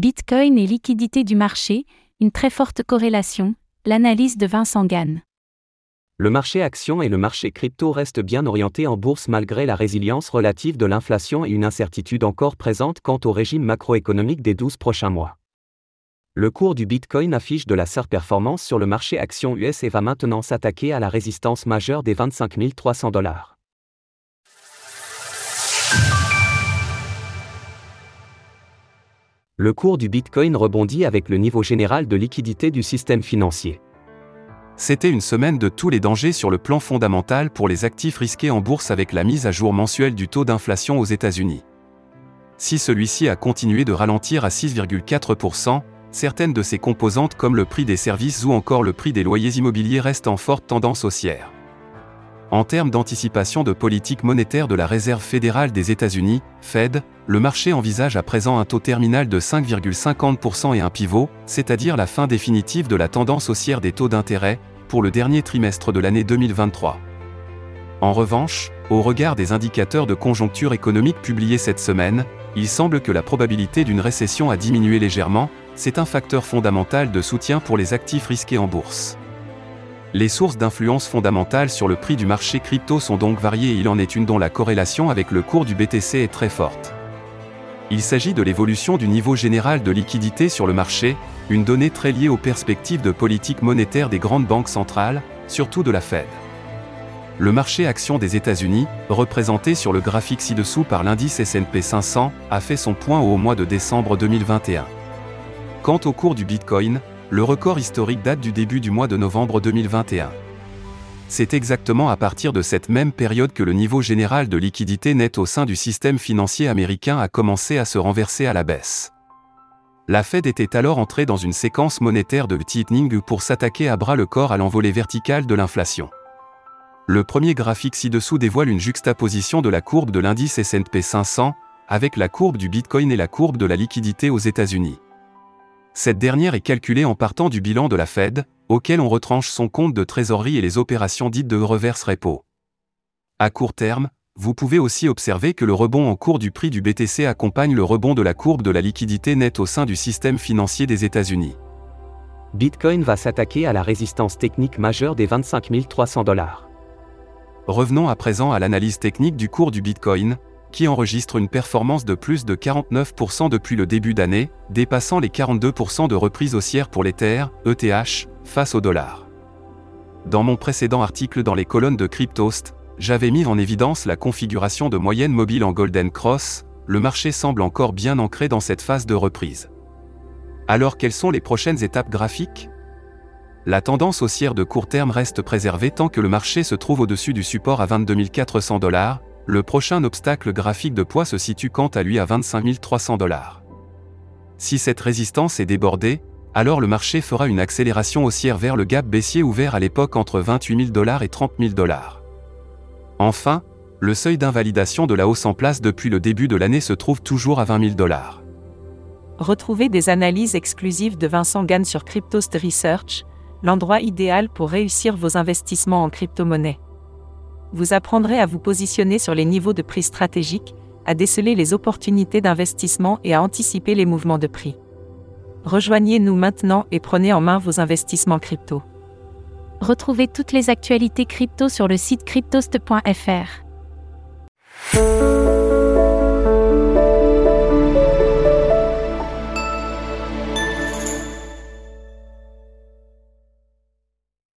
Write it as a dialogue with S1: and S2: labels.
S1: Bitcoin et liquidité du marché, une très forte corrélation, l'analyse de Vincent Gann.
S2: Le marché action et le marché crypto restent bien orientés en bourse malgré la résilience relative de l'inflation et une incertitude encore présente quant au régime macroéconomique des 12 prochains mois. Le cours du Bitcoin affiche de la surperformance sur le marché action US et va maintenant s'attaquer à la résistance majeure des 25 300 dollars. Le cours du Bitcoin rebondit avec le niveau général de liquidité du système financier.
S3: C'était une semaine de tous les dangers sur le plan fondamental pour les actifs risqués en bourse avec la mise à jour mensuelle du taux d'inflation aux États-Unis. Si celui-ci a continué de ralentir à 6,4%, certaines de ses composantes comme le prix des services ou encore le prix des loyers immobiliers restent en forte tendance haussière. En termes d'anticipation de politique monétaire de la Réserve fédérale des États-Unis, Fed, le marché envisage à présent un taux terminal de 5,50% et un pivot, c'est-à-dire la fin définitive de la tendance haussière des taux d'intérêt, pour le dernier trimestre de l'année 2023. En revanche, au regard des indicateurs de conjoncture économique publiés cette semaine, il semble que la probabilité d'une récession a diminué légèrement, c'est un facteur fondamental de soutien pour les actifs risqués en bourse. Les sources d'influence fondamentales sur le prix du marché crypto sont donc variées et il en est une dont la corrélation avec le cours du BTC est très forte. Il s'agit de l'évolution du niveau général de liquidité sur le marché, une donnée très liée aux perspectives de politique monétaire des grandes banques centrales, surtout de la Fed. Le marché action des États-Unis, représenté sur le graphique ci-dessous par l'indice S&P 500, a fait son point au mois de décembre 2021. Quant au cours du Bitcoin, le record historique date du début du mois de novembre 2021. C'est exactement à partir de cette même période que le niveau général de liquidité nette au sein du système financier américain a commencé à se renverser à la baisse. La Fed était alors entrée dans une séquence monétaire de tightening pour s'attaquer à bras le corps à l'envolée verticale de l'inflation. Le premier graphique ci-dessous dévoile une juxtaposition de la courbe de l'indice S&P 500 avec la courbe du Bitcoin et la courbe de la liquidité aux États-Unis. Cette dernière est calculée en partant du bilan de la Fed, auquel on retranche son compte de trésorerie et les opérations dites de reverse repo. À court terme, vous pouvez aussi observer que le rebond en cours du prix du BTC accompagne le rebond de la courbe de la liquidité nette au sein du système financier des États-Unis.
S2: Bitcoin va s'attaquer à la résistance technique majeure des 25 300 dollars.
S3: Revenons à présent à l'analyse technique du cours du Bitcoin, qui enregistre une performance de plus de 49% depuis le début d'année, dépassant les 42% de reprise haussière pour l'Ether, ETH, face au dollar. Dans mon précédent article dans les colonnes de Cryptost, j'avais mis en évidence la configuration de moyenne mobile en Golden Cross, le marché semble encore bien ancré dans cette phase de reprise. Alors quelles sont les prochaines étapes graphiques? La tendance haussière de court terme reste préservée tant que le marché se trouve au-dessus du support à 22 400 dollars, le prochain obstacle graphique de poids se situe quant à lui à 25 300 dollars. Si cette résistance est débordée, alors le marché fera une accélération haussière vers le gap baissier ouvert à l'époque entre 28 000 dollars et 30 000 dollars. Enfin, le seuil d'invalidation de la hausse en place depuis le début de l'année se trouve toujours à 20 000 dollars.
S1: Retrouvez des analyses exclusives de Vincent Gann sur Cryptost Research, l'endroit idéal pour réussir vos investissements en crypto-monnaie vous apprendrez à vous positionner sur les niveaux de prix stratégiques, à déceler les opportunités d'investissement et à anticiper les mouvements de prix. Rejoignez-nous maintenant et prenez en main vos investissements crypto.
S4: Retrouvez toutes les actualités crypto sur le site cryptost.fr.